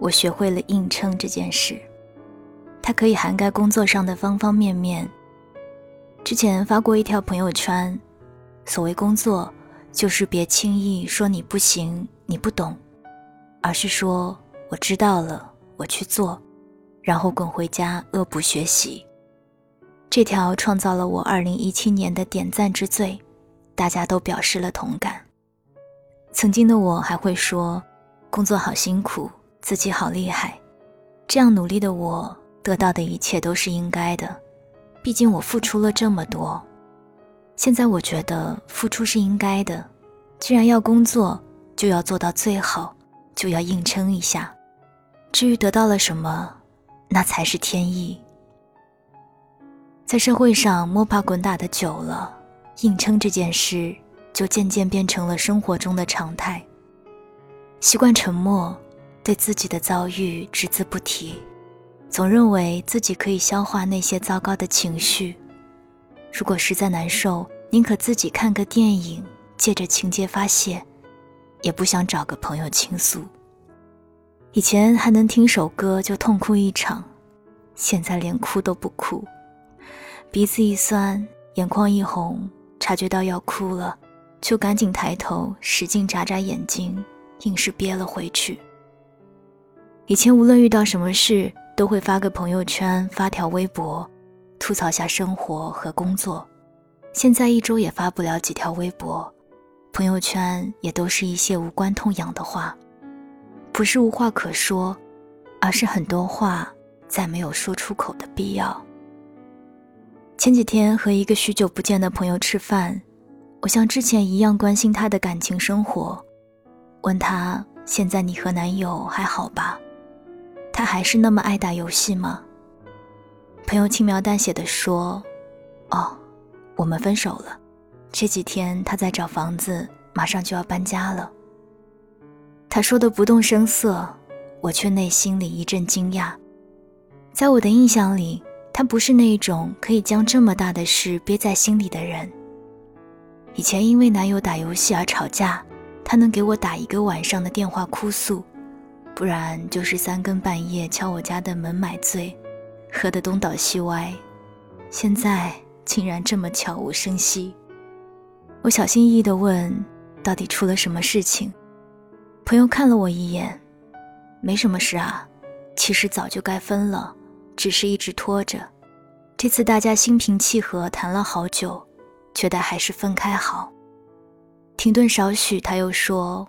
我学会了硬撑这件事。它可以涵盖工作上的方方面面。之前发过一条朋友圈，所谓工作，就是别轻易说你不行、你不懂，而是说我知道了，我去做，然后滚回家恶补学习。这条创造了我二零一七年的点赞之最，大家都表示了同感。曾经的我还会说，工作好辛苦，自己好厉害。这样努力的我，得到的一切都是应该的。毕竟我付出了这么多。现在我觉得付出是应该的。既然要工作，就要做到最好，就要硬撑一下。至于得到了什么，那才是天意。在社会上摸爬滚打的久了，硬撑这件事。就渐渐变成了生活中的常态。习惯沉默，对自己的遭遇只字不提，总认为自己可以消化那些糟糕的情绪。如果实在难受，宁可自己看个电影，借着情节发泄，也不想找个朋友倾诉。以前还能听首歌就痛哭一场，现在连哭都不哭，鼻子一酸，眼眶一红，察觉到要哭了。就赶紧抬头，使劲眨眨眼睛，硬是憋了回去。以前无论遇到什么事，都会发个朋友圈，发条微博，吐槽下生活和工作。现在一周也发不了几条微博，朋友圈也都是一些无关痛痒的话。不是无话可说，而是很多话再没有说出口的必要。前几天和一个许久不见的朋友吃饭。我像之前一样关心他的感情生活，问他现在你和男友还好吧？他还是那么爱打游戏吗？朋友轻描淡写的说：“哦，我们分手了。这几天他在找房子，马上就要搬家了。”他说的不动声色，我却内心里一阵惊讶。在我的印象里，他不是那种可以将这么大的事憋在心里的人。以前因为男友打游戏而吵架，他能给我打一个晚上的电话哭诉，不然就是三更半夜敲我家的门买醉，喝得东倒西歪。现在竟然这么悄无声息。我小心翼翼地问：“到底出了什么事情？”朋友看了我一眼：“没什么事啊，其实早就该分了，只是一直拖着。这次大家心平气和谈了好久。”觉得还是分开好。停顿少许，他又说：“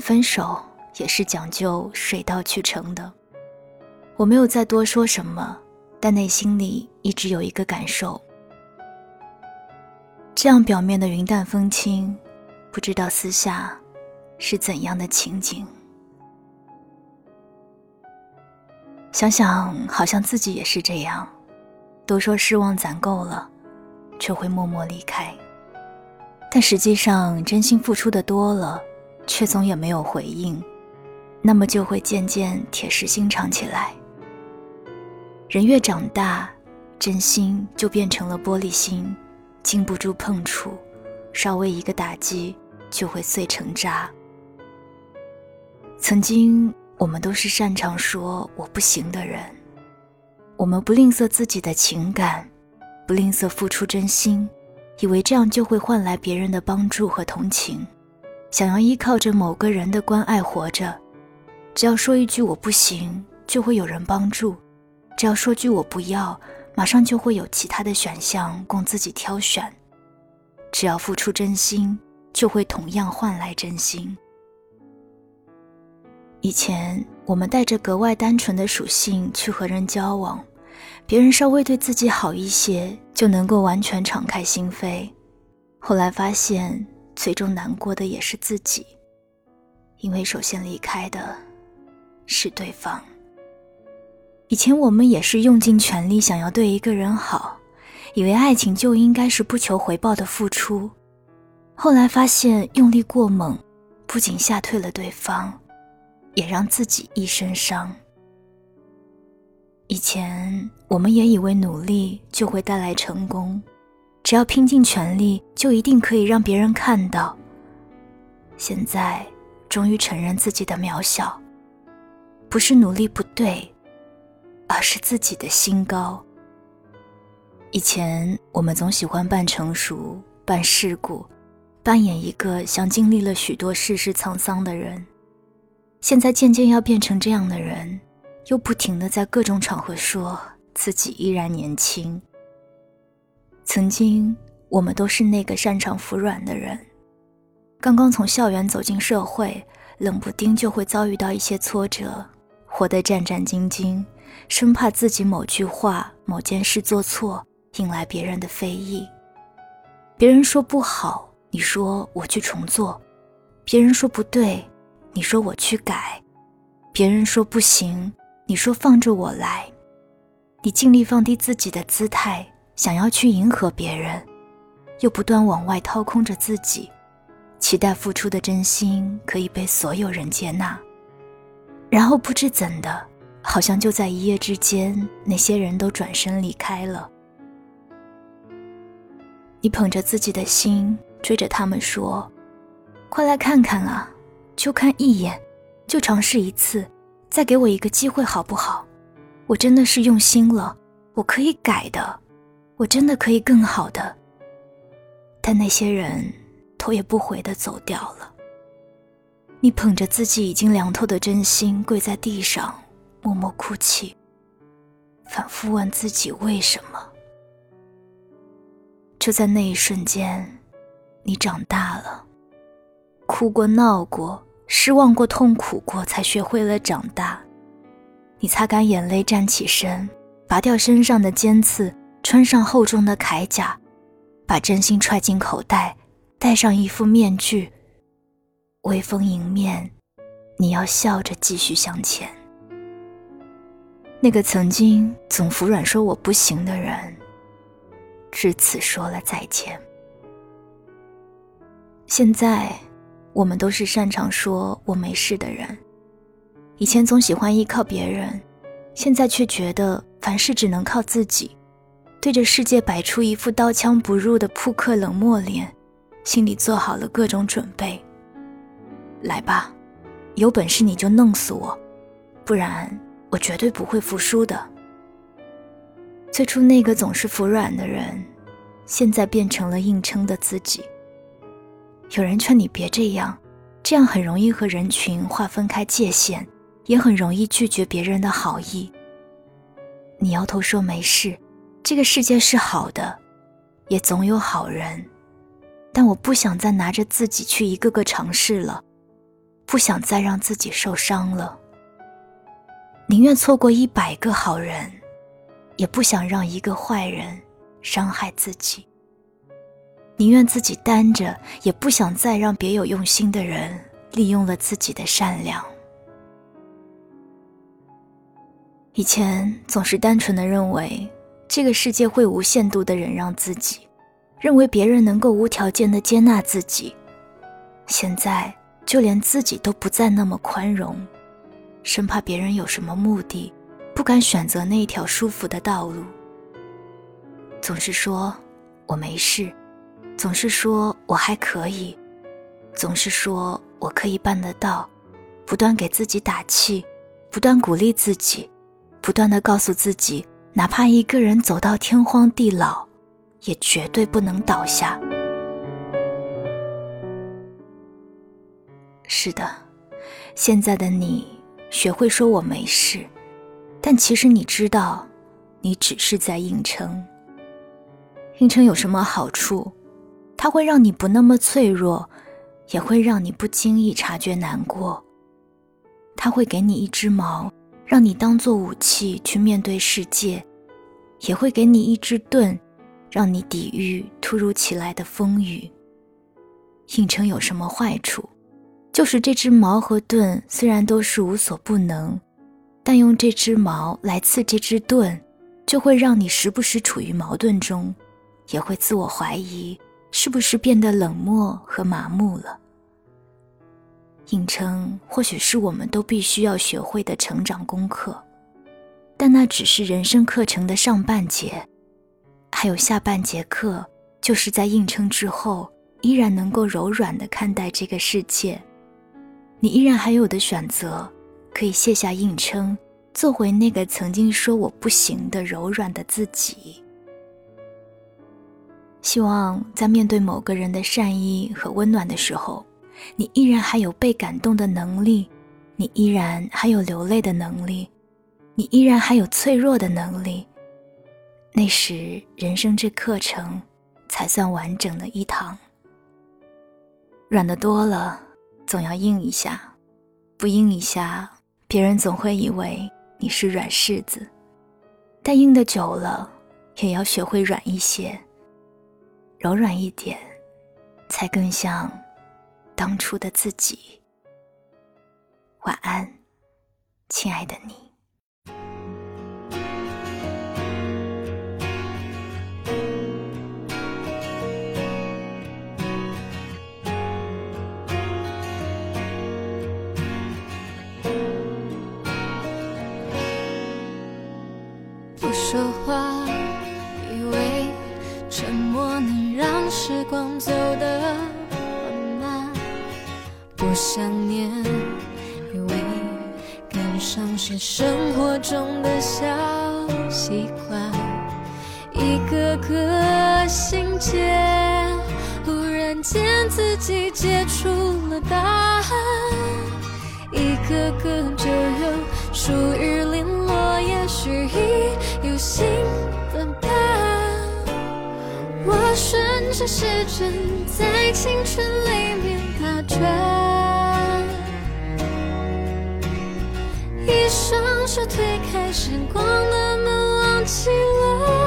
分手也是讲究水到渠成的。”我没有再多说什么，但内心里一直有一个感受：这样表面的云淡风轻，不知道私下是怎样的情景。想想，好像自己也是这样，都说失望攒够了。却会默默离开，但实际上真心付出的多了，却总也没有回应，那么就会渐渐铁石心肠起来。人越长大，真心就变成了玻璃心，经不住碰触，稍微一个打击就会碎成渣。曾经我们都是擅长说我不行的人，我们不吝啬自己的情感。不吝啬付出真心，以为这样就会换来别人的帮助和同情，想要依靠着某个人的关爱活着。只要说一句我不行，就会有人帮助；只要说句我不要，马上就会有其他的选项供自己挑选。只要付出真心，就会同样换来真心。以前我们带着格外单纯的属性去和人交往。别人稍微对自己好一些，就能够完全敞开心扉。后来发现，最终难过的也是自己，因为首先离开的是对方。以前我们也是用尽全力想要对一个人好，以为爱情就应该是不求回报的付出，后来发现用力过猛，不仅吓退了对方，也让自己一身伤。以前我们也以为努力就会带来成功，只要拼尽全力就一定可以让别人看到。现在终于承认自己的渺小，不是努力不对，而是自己的心高。以前我们总喜欢扮成熟、扮世故，扮演一个像经历了许多世事沧桑的人，现在渐渐要变成这样的人。又不停的在各种场合说自己依然年轻。曾经，我们都是那个擅长服软的人，刚刚从校园走进社会，冷不丁就会遭遇到一些挫折，活得战战兢兢，生怕自己某句话、某件事做错，引来别人的非议。别人说不好，你说我去重做；别人说不对，你说我去改；别人说不行。你说放着我来，你尽力放低自己的姿态，想要去迎合别人，又不断往外掏空着自己，期待付出的真心可以被所有人接纳。然后不知怎的，好像就在一夜之间，那些人都转身离开了。你捧着自己的心，追着他们说：“快来看看啊，就看一眼，就尝试一次。”再给我一个机会好不好？我真的是用心了，我可以改的，我真的可以更好的。但那些人头也不回的走掉了。你捧着自己已经凉透的真心跪在地上，默默哭泣，反复问自己为什么。就在那一瞬间，你长大了，哭过闹过。失望过，痛苦过，才学会了长大。你擦干眼泪，站起身，拔掉身上的尖刺，穿上厚重的铠甲，把真心揣进口袋，戴上一副面具。微风迎面，你要笑着继续向前。那个曾经总服软说我不行的人，至此说了再见。现在。我们都是擅长说我没事的人，以前总喜欢依靠别人，现在却觉得凡事只能靠自己，对着世界摆出一副刀枪不入的扑克冷漠脸，心里做好了各种准备。来吧，有本事你就弄死我，不然我绝对不会服输的。最初那个总是服软的人，现在变成了硬撑的自己。有人劝你别这样，这样很容易和人群划分开界限，也很容易拒绝别人的好意。你摇头说没事，这个世界是好的，也总有好人。但我不想再拿着自己去一个个尝试了，不想再让自己受伤了。宁愿错过一百个好人，也不想让一个坏人伤害自己。宁愿自己担着，也不想再让别有用心的人利用了自己的善良。以前总是单纯的认为这个世界会无限度的忍让自己，认为别人能够无条件的接纳自己。现在就连自己都不再那么宽容，生怕别人有什么目的，不敢选择那一条舒服的道路。总是说我没事。总是说我还可以，总是说我可以办得到，不断给自己打气，不断鼓励自己，不断的告诉自己，哪怕一个人走到天荒地老，也绝对不能倒下。是的，现在的你学会说我没事，但其实你知道，你只是在硬撑。硬撑有什么好处？它会让你不那么脆弱，也会让你不经意察觉难过。它会给你一只矛，让你当做武器去面对世界，也会给你一支盾，让你抵御突如其来的风雨。硬撑有什么坏处？就是这只矛和盾虽然都是无所不能，但用这支矛来刺这支盾，就会让你时不时处于矛盾中，也会自我怀疑，是不是变得冷漠和麻木了。硬撑或许是我们都必须要学会的成长功课，但那只是人生课程的上半节，还有下半节课，就是在硬撑之后，依然能够柔软的看待这个世界。你依然还有的选择，可以卸下硬撑，做回那个曾经说我不行的柔软的自己。希望在面对某个人的善意和温暖的时候。你依然还有被感动的能力，你依然还有流泪的能力，你依然还有脆弱的能力。那时，人生这课程才算完整的一堂。软的多了，总要硬一下；不硬一下，别人总会以为你是软柿子。但硬的久了，也要学会软一些，柔软一点，才更像。当初的自己，晚安，亲爱的你。感伤是生活中的小习惯，一个个心结，忽然间自己解出了答案，一个个就有树雨零落，也许已有新的伴。我顺着时针，在青春里面打转。手推开时光的门，忘记了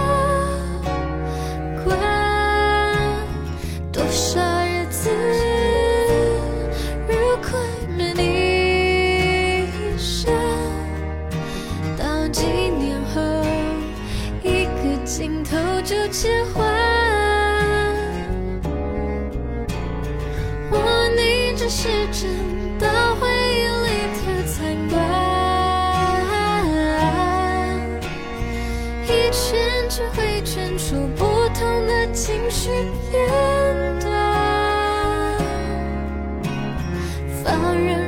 圈只会圈出不同的情绪片段，放任